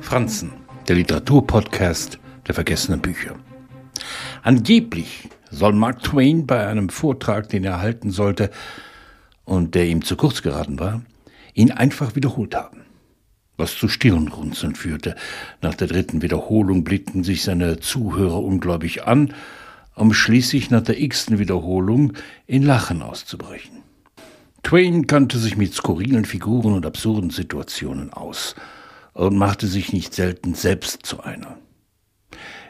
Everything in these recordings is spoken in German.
Franzen, der Literaturpodcast der vergessenen Bücher. Angeblich soll Mark Twain bei einem Vortrag, den er halten sollte und der ihm zu kurz geraten war, ihn einfach wiederholt haben. Was zu Stirnrunzeln führte. Nach der dritten Wiederholung blickten sich seine Zuhörer ungläubig an, um schließlich nach der x-ten Wiederholung in Lachen auszubrechen. Twain kannte sich mit skurrilen Figuren und absurden Situationen aus – und machte sich nicht selten selbst zu einer.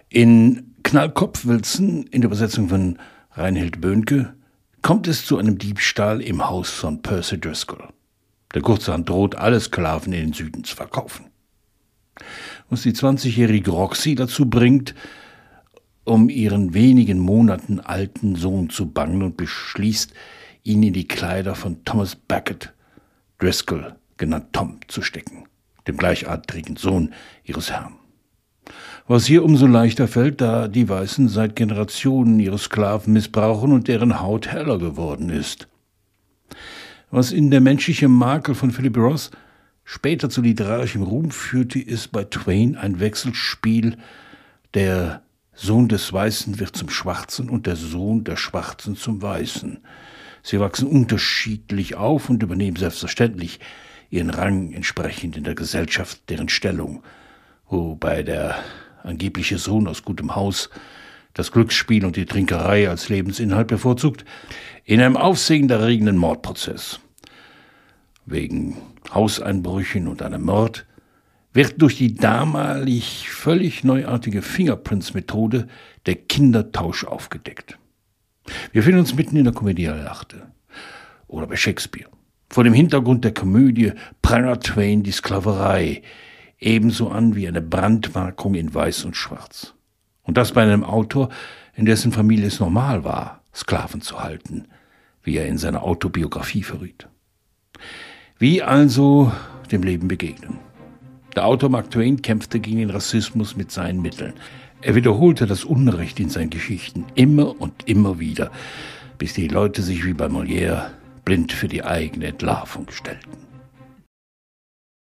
In Knallkopfwilzen, in der Übersetzung von Reinhild Böhnke, kommt es zu einem Diebstahl im Haus von Percy Driscoll. Der Kurzhand droht, alle Sklaven in den Süden zu verkaufen. Was die 20-jährige Roxy dazu bringt, um ihren wenigen Monaten alten Sohn zu bangen und beschließt, ihn in die Kleider von Thomas Beckett, Driscoll, genannt Tom, zu stecken dem gleichartigen Sohn ihres Herrn. Was hier umso leichter fällt, da die Weißen seit Generationen ihre Sklaven missbrauchen und deren Haut heller geworden ist. Was in der menschliche Makel von Philip Ross später zu literarischem Ruhm führte, ist bei Twain ein Wechselspiel. Der Sohn des Weißen wird zum Schwarzen und der Sohn der Schwarzen zum Weißen. Sie wachsen unterschiedlich auf und übernehmen selbstverständlich ihren Rang entsprechend in der Gesellschaft, deren Stellung, wobei der angebliche Sohn aus gutem Haus das Glücksspiel und die Trinkerei als Lebensinhalt bevorzugt, in einem aufsehenerregenden Mordprozess. Wegen Hauseinbrüchen und einem Mord wird durch die damalig völlig neuartige Fingerprints-Methode der Kindertausch aufgedeckt. Wir finden uns mitten in der Komödie Lachte oder bei Shakespeare. Vor dem Hintergrund der Komödie prangert Twain die Sklaverei ebenso an wie eine Brandmarkung in Weiß und Schwarz. Und das bei einem Autor, in dessen Familie es normal war, Sklaven zu halten, wie er in seiner Autobiografie verriet. Wie also dem Leben begegnen? Der Autor Mark Twain kämpfte gegen den Rassismus mit seinen Mitteln. Er wiederholte das Unrecht in seinen Geschichten immer und immer wieder, bis die Leute sich wie bei Molière blind für die eigene Entlarvung stellten.